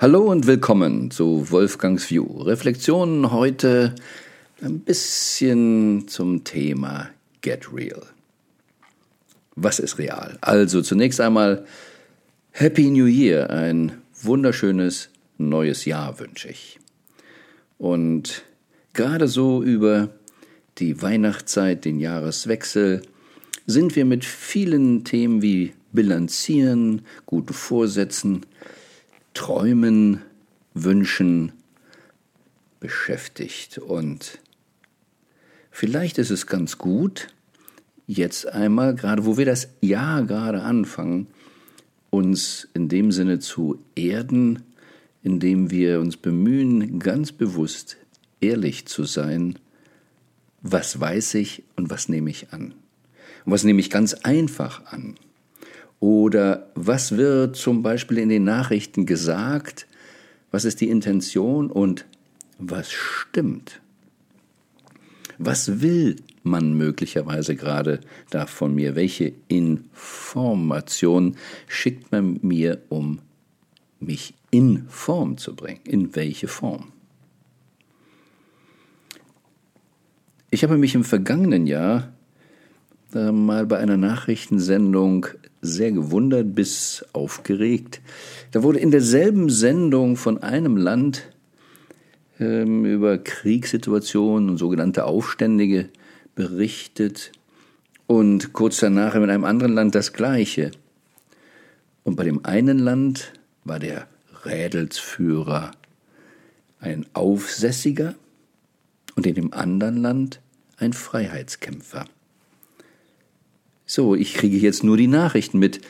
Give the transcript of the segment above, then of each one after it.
Hallo und willkommen zu Wolfgangs View. Reflexionen heute ein bisschen zum Thema Get Real. Was ist real? Also zunächst einmal Happy New Year, ein wunderschönes neues Jahr wünsche ich. Und gerade so über die Weihnachtszeit, den Jahreswechsel, sind wir mit vielen Themen wie Bilanzieren, guten Vorsätzen, Träumen, Wünschen beschäftigt. Und vielleicht ist es ganz gut, jetzt einmal, gerade wo wir das Jahr gerade anfangen, uns in dem Sinne zu erden, indem wir uns bemühen, ganz bewusst ehrlich zu sein, was weiß ich und was nehme ich an. Und was nehme ich ganz einfach an? Oder was wird zum Beispiel in den Nachrichten gesagt? Was ist die Intention und was stimmt? Was will man möglicherweise gerade da von mir? Welche Information schickt man mir, um mich in Form zu bringen? In welche Form? Ich habe mich im vergangenen Jahr äh, mal bei einer Nachrichtensendung sehr gewundert bis aufgeregt. Da wurde in derselben Sendung von einem Land ähm, über Kriegssituationen und sogenannte Aufständige berichtet und kurz danach in einem anderen Land das Gleiche. Und bei dem einen Land war der Rädelsführer ein Aufsässiger und in dem anderen Land ein Freiheitskämpfer. So, ich kriege jetzt nur die Nachrichten mit.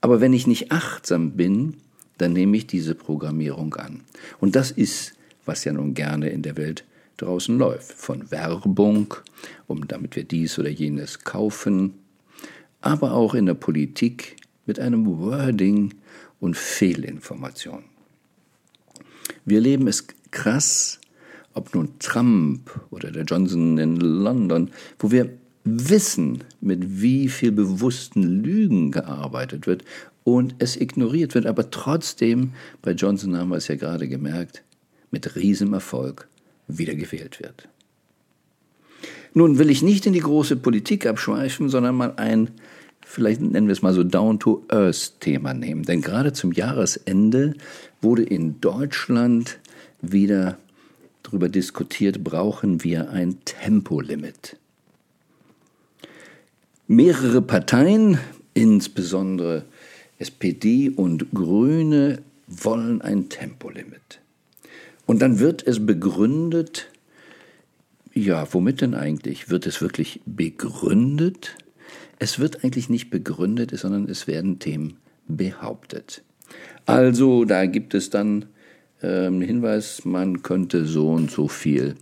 Aber wenn ich nicht achtsam bin, dann nehme ich diese Programmierung an. Und das ist, was ja nun gerne in der Welt draußen läuft. Von Werbung, um damit wir dies oder jenes kaufen, aber auch in der Politik mit einem Wording und Fehlinformation. Wir leben es krass, ob nun Trump oder der Johnson in London, wo wir wissen, mit wie viel bewussten Lügen gearbeitet wird und es ignoriert wird, aber trotzdem, bei Johnson haben wir es ja gerade gemerkt, mit Riesenerfolg wieder gewählt wird. Nun will ich nicht in die große Politik abschweifen, sondern mal ein, vielleicht nennen wir es mal so Down-to-Earth-Thema nehmen. Denn gerade zum Jahresende wurde in Deutschland wieder darüber diskutiert, brauchen wir ein Tempolimit. Mehrere Parteien, insbesondere SPD und Grüne, wollen ein Tempolimit. Und dann wird es begründet, ja, womit denn eigentlich? Wird es wirklich begründet? Es wird eigentlich nicht begründet, sondern es werden Themen behauptet. Also da gibt es dann ähm, Hinweis, man könnte so und so viel,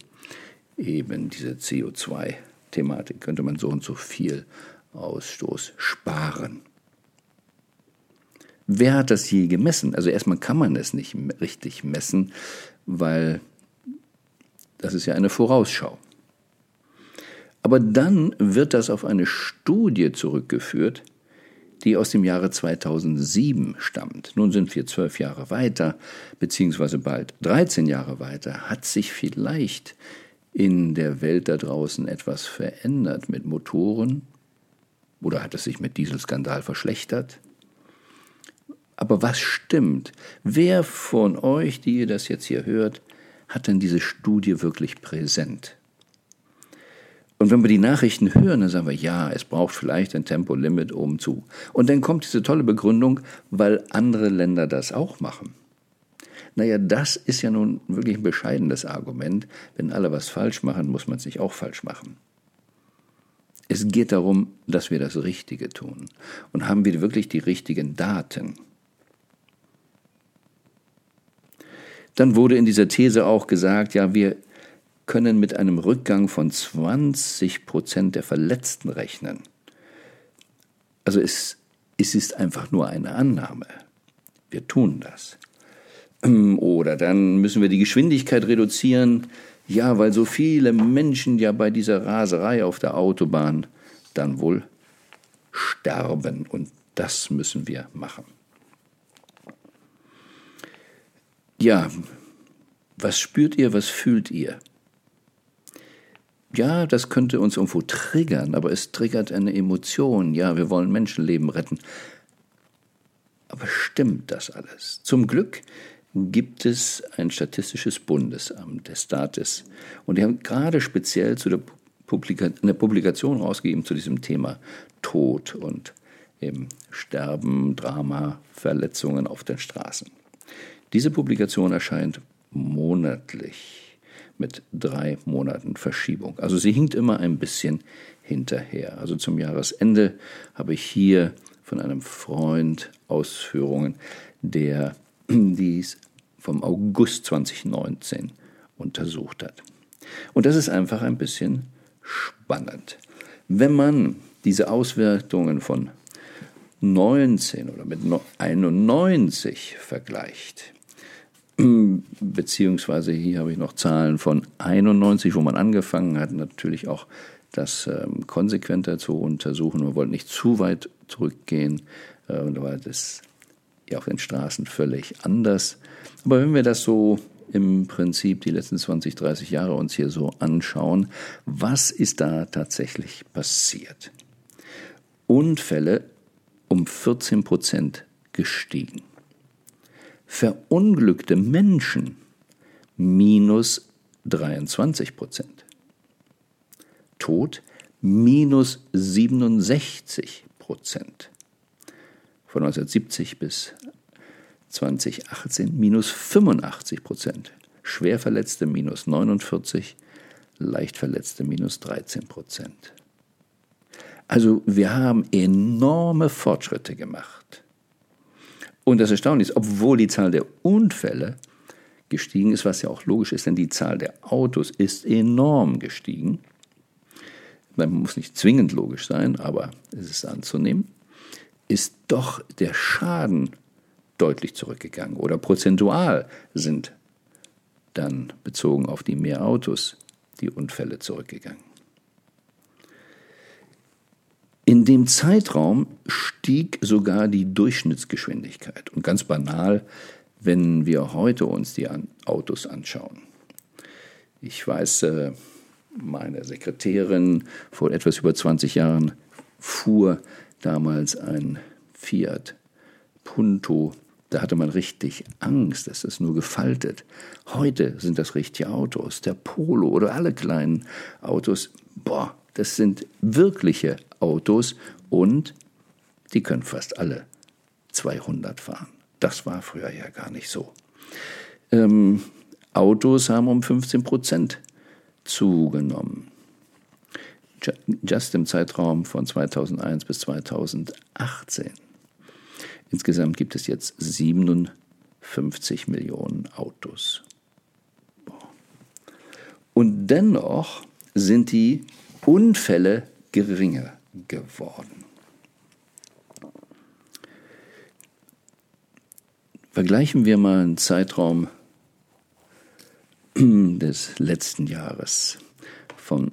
eben diese CO2-Thematik, könnte man so und so viel Ausstoß sparen. Wer hat das je gemessen? Also erstmal kann man es nicht richtig messen, weil das ist ja eine Vorausschau. Aber dann wird das auf eine Studie zurückgeführt, die aus dem Jahre 2007 stammt. Nun sind wir zwölf Jahre weiter, beziehungsweise bald 13 Jahre weiter. Hat sich vielleicht in der Welt da draußen etwas verändert mit Motoren, oder hat es sich mit Dieselskandal verschlechtert? Aber was stimmt? Wer von euch, die ihr das jetzt hier hört, hat denn diese Studie wirklich präsent? Und wenn wir die Nachrichten hören, dann sagen wir, ja, es braucht vielleicht ein Tempolimit oben zu. Und dann kommt diese tolle Begründung, weil andere Länder das auch machen. Naja, das ist ja nun wirklich ein bescheidenes Argument. Wenn alle was falsch machen, muss man es nicht auch falsch machen. Es geht darum, dass wir das Richtige tun. Und haben wir wirklich die richtigen Daten? Dann wurde in dieser These auch gesagt, ja, wir können mit einem Rückgang von 20 Prozent der Verletzten rechnen. Also es, es ist einfach nur eine Annahme. Wir tun das. Oder dann müssen wir die Geschwindigkeit reduzieren, ja, weil so viele Menschen ja bei dieser Raserei auf der Autobahn dann wohl sterben. Und das müssen wir machen. Ja, was spürt ihr, was fühlt ihr? Ja, das könnte uns irgendwo triggern, aber es triggert eine Emotion. Ja, wir wollen Menschenleben retten. Aber stimmt das alles? Zum Glück gibt es ein statistisches Bundesamt des Staates. Und die haben gerade speziell zu der Publika eine Publikation rausgegeben zu diesem Thema Tod und eben Sterben, Drama, Verletzungen auf den Straßen. Diese Publikation erscheint monatlich mit drei Monaten Verschiebung. Also sie hinkt immer ein bisschen hinterher. Also zum Jahresende habe ich hier von einem Freund Ausführungen, der dies vom August 2019 untersucht hat. Und das ist einfach ein bisschen spannend. Wenn man diese Auswertungen von 19 oder mit 91 vergleicht, beziehungsweise hier habe ich noch Zahlen von 91, wo man angefangen hat, natürlich auch das ähm, konsequenter zu untersuchen. Wir wollten nicht zu weit zurückgehen, äh, weil das auf den Straßen völlig anders. Aber wenn wir das so im Prinzip die letzten 20, 30 Jahre uns hier so anschauen, was ist da tatsächlich passiert? Unfälle um 14 Prozent gestiegen. Verunglückte Menschen minus 23 Prozent. Tod minus 67 Prozent. Von 1970 bis 2018 minus 85 Prozent. Schwerverletzte minus 49, Leichtverletzte minus 13 Prozent. Also wir haben enorme Fortschritte gemacht. Und das Erstaunliche ist, obwohl die Zahl der Unfälle gestiegen ist, was ja auch logisch ist, denn die Zahl der Autos ist enorm gestiegen. Man muss nicht zwingend logisch sein, aber es ist anzunehmen, ist doch der Schaden deutlich zurückgegangen. Oder prozentual sind dann bezogen auf die mehr Autos die Unfälle zurückgegangen. In dem Zeitraum stieg sogar die Durchschnittsgeschwindigkeit. Und ganz banal, wenn wir heute uns die Autos anschauen. Ich weiß, äh, meine Sekretärin vor etwas über 20 Jahren fuhr damals ein Fiat Punto. Da hatte man richtig Angst, dass es nur gefaltet. Heute sind das richtige Autos. Der Polo oder alle kleinen Autos. Boah, das sind wirkliche Autos und die können fast alle 200 fahren. Das war früher ja gar nicht so. Ähm, Autos haben um 15 Prozent zugenommen. Just im Zeitraum von 2001 bis 2018. Insgesamt gibt es jetzt 57 Millionen Autos. Und dennoch sind die Unfälle geringer geworden. Vergleichen wir mal einen Zeitraum des letzten Jahres von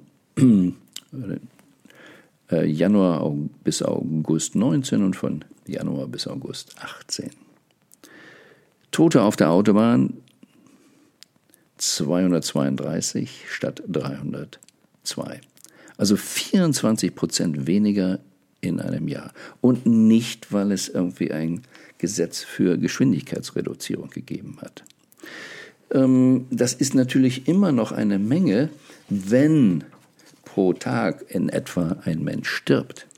äh, Januar bis August 19 und von Januar bis August 18. Tote auf der Autobahn 232 statt 302. Also 24 Prozent weniger in einem Jahr. Und nicht, weil es irgendwie ein Gesetz für Geschwindigkeitsreduzierung gegeben hat. Ähm, das ist natürlich immer noch eine Menge, wenn pro Tag in etwa ein Mensch stirbt.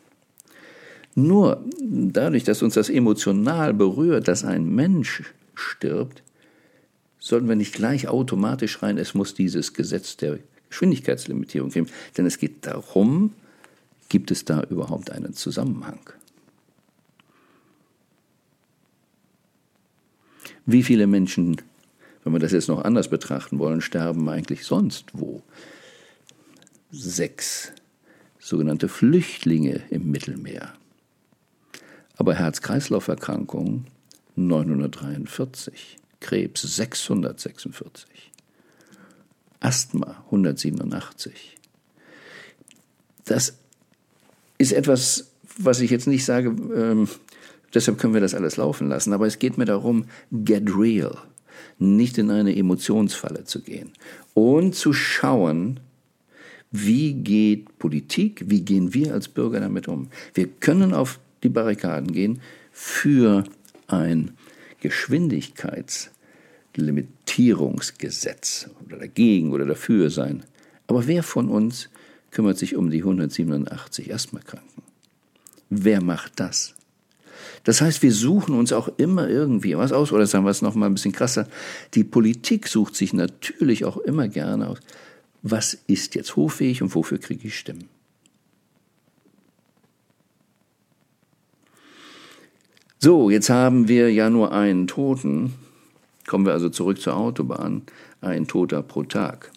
Nur dadurch, dass uns das emotional berührt, dass ein Mensch stirbt, sollten wir nicht gleich automatisch rein, es muss dieses Gesetz der Geschwindigkeitslimitierung geben. Denn es geht darum, gibt es da überhaupt einen Zusammenhang? Wie viele Menschen, wenn wir das jetzt noch anders betrachten wollen, sterben eigentlich sonst wo? Sechs sogenannte Flüchtlinge im Mittelmeer. Aber Herz-Kreislauf-Erkrankungen 943, Krebs 646. Asthma 187. Das ist etwas, was ich jetzt nicht sage, ähm, deshalb können wir das alles laufen lassen, aber es geht mir darum, get real. nicht in eine Emotionsfalle zu gehen und zu schauen, wie geht Politik, wie gehen wir als Bürger damit um. Wir können auf die Barrikaden gehen für ein Geschwindigkeitslimitierungsgesetz oder dagegen oder dafür sein. Aber wer von uns kümmert sich um die 187 Asthmakranken? Wer macht das? Das heißt, wir suchen uns auch immer irgendwie was aus, oder sagen wir es noch mal ein bisschen krasser, die Politik sucht sich natürlich auch immer gerne aus, was ist jetzt hoffähig und wofür kriege ich Stimmen. So, jetzt haben wir ja nur einen Toten. Kommen wir also zurück zur Autobahn. Ein Toter pro Tag.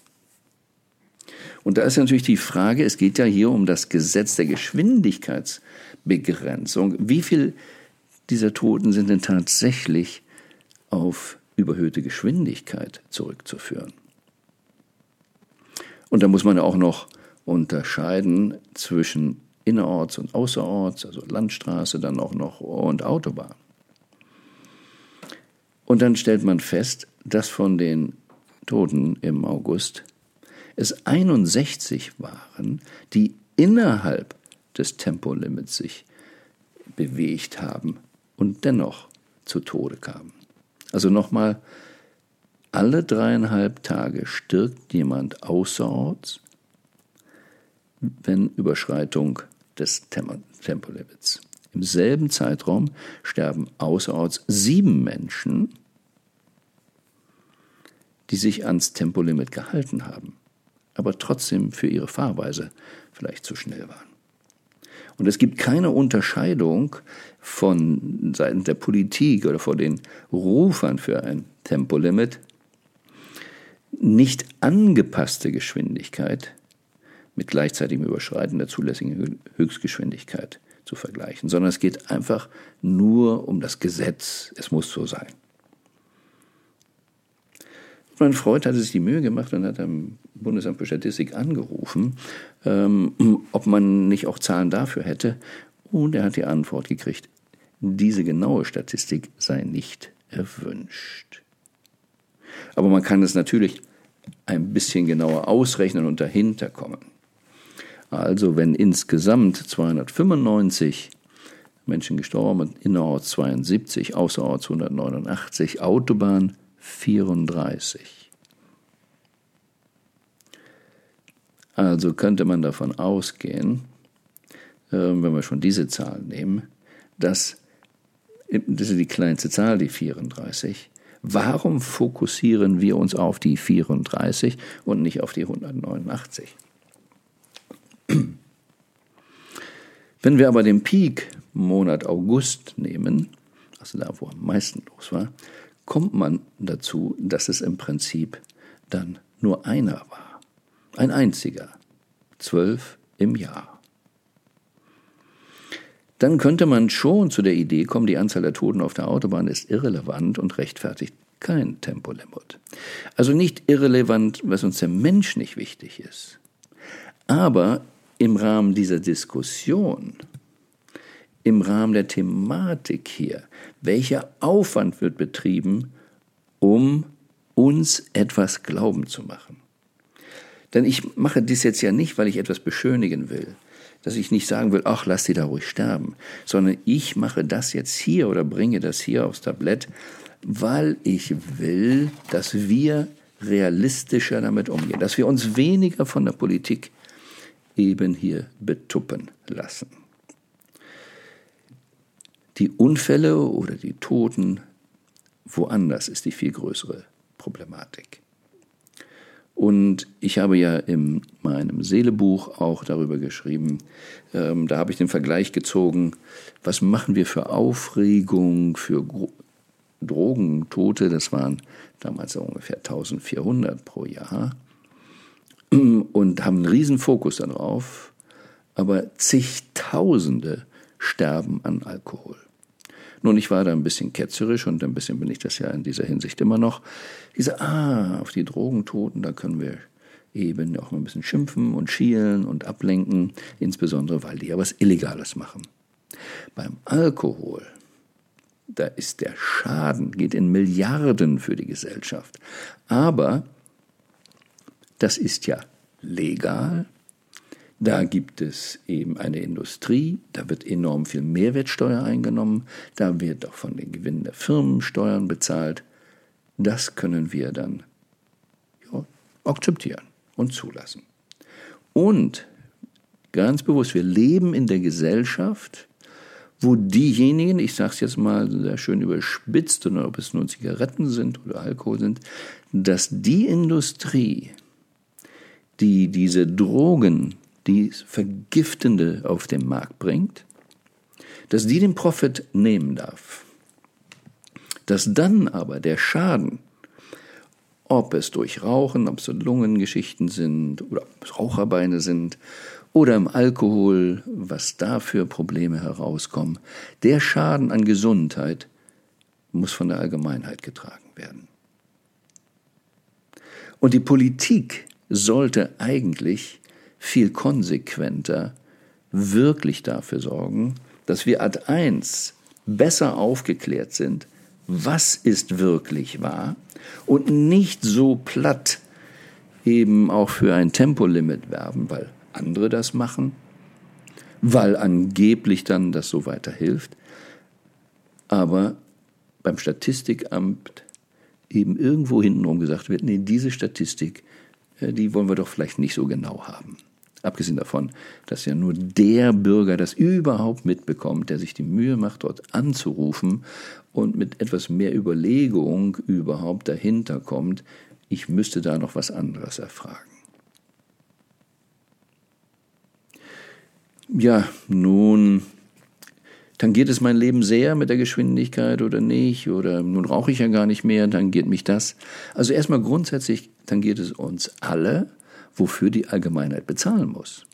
Und da ist natürlich die Frage, es geht ja hier um das Gesetz der Geschwindigkeitsbegrenzung. Wie viel dieser Toten sind denn tatsächlich auf überhöhte Geschwindigkeit zurückzuführen? Und da muss man auch noch unterscheiden zwischen innerorts und außerorts, also Landstraße dann auch noch und Autobahn. Und dann stellt man fest, dass von den Toten im August es 61 waren, die innerhalb des Tempolimits sich bewegt haben und dennoch zu Tode kamen. Also nochmal, alle dreieinhalb Tage stirbt jemand außerorts, wenn Überschreitung des Tempolimits. Im selben Zeitraum sterben außerorts sieben Menschen, die sich ans Tempolimit gehalten haben aber trotzdem für ihre Fahrweise vielleicht zu schnell waren. Und es gibt keine Unterscheidung von Seiten der Politik oder vor den Rufern für ein Tempolimit, nicht angepasste Geschwindigkeit mit gleichzeitigem Überschreiten der zulässigen Höchstgeschwindigkeit zu vergleichen, sondern es geht einfach nur um das Gesetz, es muss so sein. Mein Freund hatte sich die Mühe gemacht und hat am Bundesamt für Statistik angerufen, ähm, ob man nicht auch Zahlen dafür hätte. Und er hat die Antwort gekriegt, diese genaue Statistik sei nicht erwünscht. Aber man kann es natürlich ein bisschen genauer ausrechnen und dahinter kommen. Also wenn insgesamt 295 Menschen gestorben innerorts 72, außerorts 189, Autobahn 34. Also könnte man davon ausgehen, äh, wenn wir schon diese Zahl nehmen, dass, das ist die kleinste Zahl, die 34, warum fokussieren wir uns auf die 34 und nicht auf die 189? Wenn wir aber den Peak-Monat August nehmen, also da, wo am meisten los war, kommt man dazu, dass es im Prinzip dann nur einer war. Ein einziger. Zwölf im Jahr. Dann könnte man schon zu der Idee kommen, die Anzahl der Toten auf der Autobahn ist irrelevant und rechtfertigt kein Tempolimit. Also nicht irrelevant, was uns der Mensch nicht wichtig ist. Aber im Rahmen dieser Diskussion im Rahmen der Thematik hier, welcher Aufwand wird betrieben, um uns etwas glauben zu machen. Denn ich mache dies jetzt ja nicht, weil ich etwas beschönigen will, dass ich nicht sagen will, ach, lass sie da ruhig sterben, sondern ich mache das jetzt hier oder bringe das hier aufs Tablett, weil ich will, dass wir realistischer damit umgehen, dass wir uns weniger von der Politik eben hier betuppen lassen. Die Unfälle oder die Toten woanders ist die viel größere Problematik. Und ich habe ja in meinem Seelebuch auch darüber geschrieben, ähm, da habe ich den Vergleich gezogen, was machen wir für Aufregung, für Gro Drogentote, das waren damals ungefähr 1400 pro Jahr, und haben einen riesen Fokus darauf, aber zigtausende sterben an Alkohol. Nun, ich war da ein bisschen ketzerisch und ein bisschen bin ich das ja in dieser Hinsicht immer noch. Diese, ah, auf die Drogentoten, da können wir eben auch ein bisschen schimpfen und schielen und ablenken, insbesondere weil die ja was Illegales machen. Beim Alkohol da ist der Schaden, geht in Milliarden für die Gesellschaft. Aber das ist ja legal. Da gibt es eben eine Industrie, da wird enorm viel Mehrwertsteuer eingenommen, da wird auch von den Gewinnen der Firmen Steuern bezahlt. Das können wir dann ja, akzeptieren und zulassen. Und ganz bewusst, wir leben in der Gesellschaft, wo diejenigen, ich sage es jetzt mal sehr schön überspitzt, oder ob es nur Zigaretten sind oder Alkohol sind, dass die Industrie, die diese Drogen, die Vergiftende auf den Markt bringt, dass die den Profit nehmen darf. Dass dann aber der Schaden, ob es durch Rauchen, ob es Lungengeschichten sind oder ob es Raucherbeine sind oder im Alkohol, was da für Probleme herauskommen, der Schaden an Gesundheit muss von der Allgemeinheit getragen werden. Und die Politik sollte eigentlich viel konsequenter wirklich dafür sorgen, dass wir ad 1 besser aufgeklärt sind, was ist wirklich wahr und nicht so platt eben auch für ein Tempolimit werben, weil andere das machen, weil angeblich dann das so weiterhilft, aber beim Statistikamt eben irgendwo hintenrum gesagt wird, nee, diese Statistik äh, die wollen wir doch vielleicht nicht so genau haben. Abgesehen davon, dass ja nur der Bürger das überhaupt mitbekommt, der sich die Mühe macht, dort anzurufen und mit etwas mehr Überlegung überhaupt dahinter kommt, ich müsste da noch was anderes erfragen. Ja, nun tangiert es mein Leben sehr mit der Geschwindigkeit oder nicht, oder nun rauche ich ja gar nicht mehr, tangiert mich das. Also erstmal grundsätzlich tangiert es uns alle, wofür die Allgemeinheit bezahlen muss.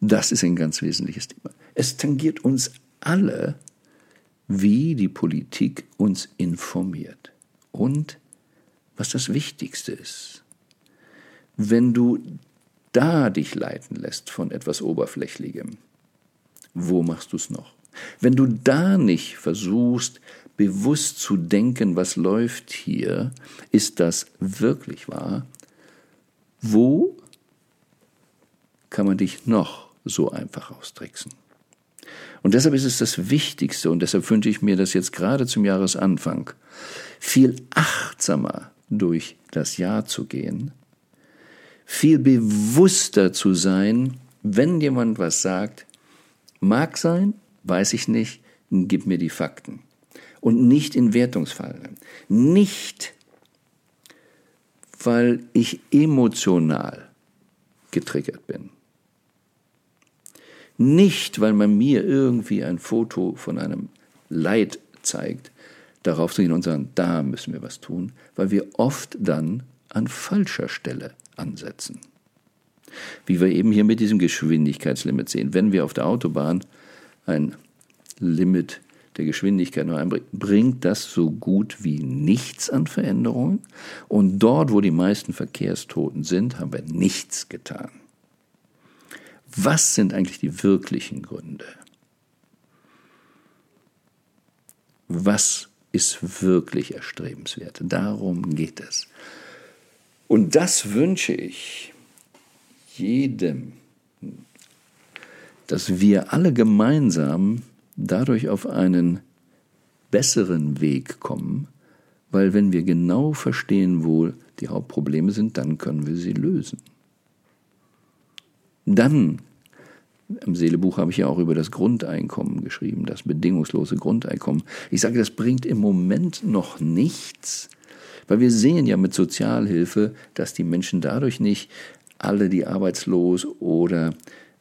Das ist ein ganz wesentliches Thema. Es tangiert uns alle, wie die Politik uns informiert. Und was das Wichtigste ist, wenn du da dich leiten lässt von etwas Oberflächlichem, wo machst du es noch? Wenn du da nicht versuchst, bewusst zu denken, was läuft hier, ist das wirklich wahr? Wo kann man dich noch so einfach austricksen? Und deshalb ist es das Wichtigste, und deshalb wünsche ich mir das jetzt gerade zum Jahresanfang, viel achtsamer durch das Jahr zu gehen, viel bewusster zu sein, wenn jemand was sagt, Mag sein, weiß ich nicht, gib mir die Fakten. Und nicht in Wertungsfallen. Nicht, weil ich emotional getriggert bin. Nicht, weil man mir irgendwie ein Foto von einem Leid zeigt, darauf zu gehen und sagen, da müssen wir was tun, weil wir oft dann an falscher Stelle ansetzen. Wie wir eben hier mit diesem Geschwindigkeitslimit sehen. Wenn wir auf der Autobahn ein Limit der Geschwindigkeit nur einbringen, bringt das so gut wie nichts an Veränderungen. Und dort, wo die meisten Verkehrstoten sind, haben wir nichts getan. Was sind eigentlich die wirklichen Gründe? Was ist wirklich erstrebenswert? Darum geht es. Und das wünsche ich jedem, dass wir alle gemeinsam dadurch auf einen besseren Weg kommen, weil wenn wir genau verstehen, wo die Hauptprobleme sind, dann können wir sie lösen. Dann, im Seelebuch habe ich ja auch über das Grundeinkommen geschrieben, das bedingungslose Grundeinkommen. Ich sage, das bringt im Moment noch nichts, weil wir sehen ja mit Sozialhilfe, dass die Menschen dadurch nicht alle, die arbeitslos oder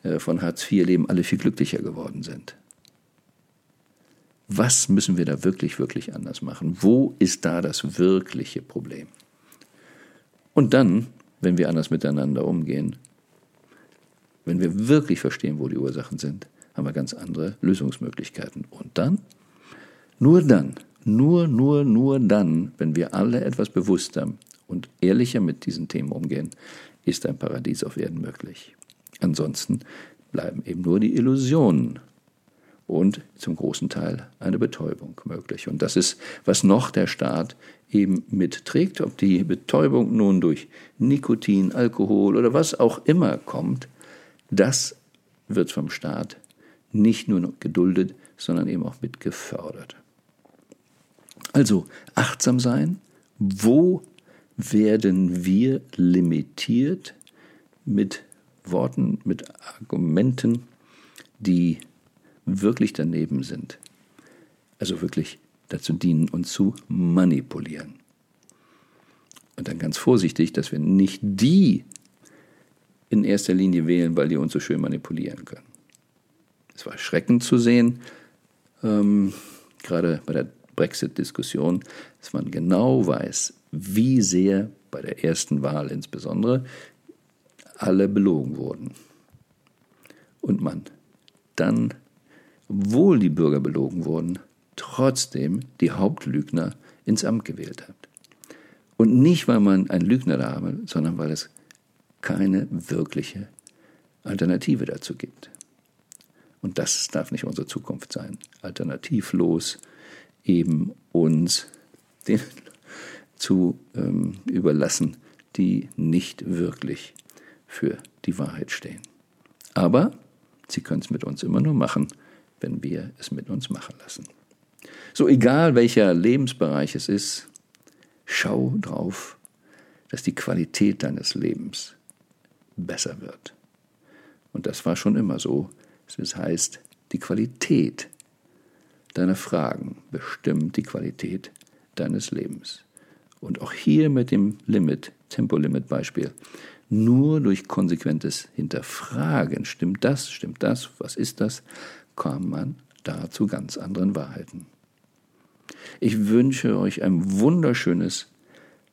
äh, von Hartz IV leben, alle viel glücklicher geworden sind. Was müssen wir da wirklich, wirklich anders machen? Wo ist da das wirkliche Problem? Und dann, wenn wir anders miteinander umgehen, wenn wir wirklich verstehen, wo die Ursachen sind, haben wir ganz andere Lösungsmöglichkeiten. Und dann, nur dann, nur, nur, nur dann, wenn wir alle etwas bewusster und ehrlicher mit diesen Themen umgehen, ist ein Paradies auf Erden möglich. Ansonsten bleiben eben nur die Illusionen. Und zum großen Teil eine Betäubung möglich. Und das ist, was noch der Staat eben mitträgt, ob die Betäubung nun durch Nikotin, Alkohol oder was auch immer kommt, das wird vom Staat nicht nur geduldet, sondern eben auch mit gefördert. Also achtsam sein, wo werden wir limitiert mit Worten, mit Argumenten, die wirklich daneben sind. Also wirklich dazu dienen, uns zu manipulieren. Und dann ganz vorsichtig, dass wir nicht die in erster Linie wählen, weil die uns so schön manipulieren können. Es war erschreckend zu sehen, ähm, gerade bei der Brexit-Diskussion, dass man genau weiß, wie sehr bei der ersten Wahl insbesondere alle belogen wurden. Und man dann, obwohl die Bürger belogen wurden, trotzdem die Hauptlügner ins Amt gewählt hat. Und nicht, weil man einen Lügner da habe, sondern weil es keine wirkliche Alternative dazu gibt. Und das darf nicht unsere Zukunft sein. Alternativlos eben uns den zu ähm, überlassen, die nicht wirklich für die Wahrheit stehen. Aber sie können es mit uns immer nur machen, wenn wir es mit uns machen lassen. So egal welcher Lebensbereich es ist, schau drauf, dass die Qualität deines Lebens besser wird. Und das war schon immer so. Das heißt, die Qualität deiner Fragen bestimmt die Qualität deines Lebens. Und auch hier mit dem Limit, Tempolimit-Beispiel, nur durch konsequentes Hinterfragen, stimmt das, stimmt das, was ist das, kam man da zu ganz anderen Wahrheiten. Ich wünsche euch ein wunderschönes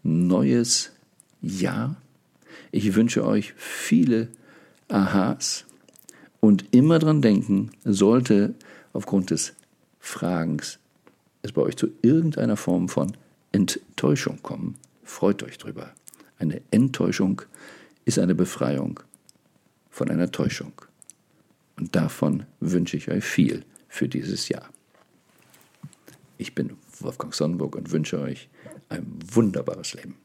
neues Jahr. Ich wünsche euch viele Aha's und immer dran denken, sollte aufgrund des Fragens es bei euch zu irgendeiner Form von Enttäuschung kommen, freut euch drüber. Eine Enttäuschung ist eine Befreiung von einer Täuschung. Und davon wünsche ich euch viel für dieses Jahr. Ich bin Wolfgang Sonnenburg und wünsche euch ein wunderbares Leben.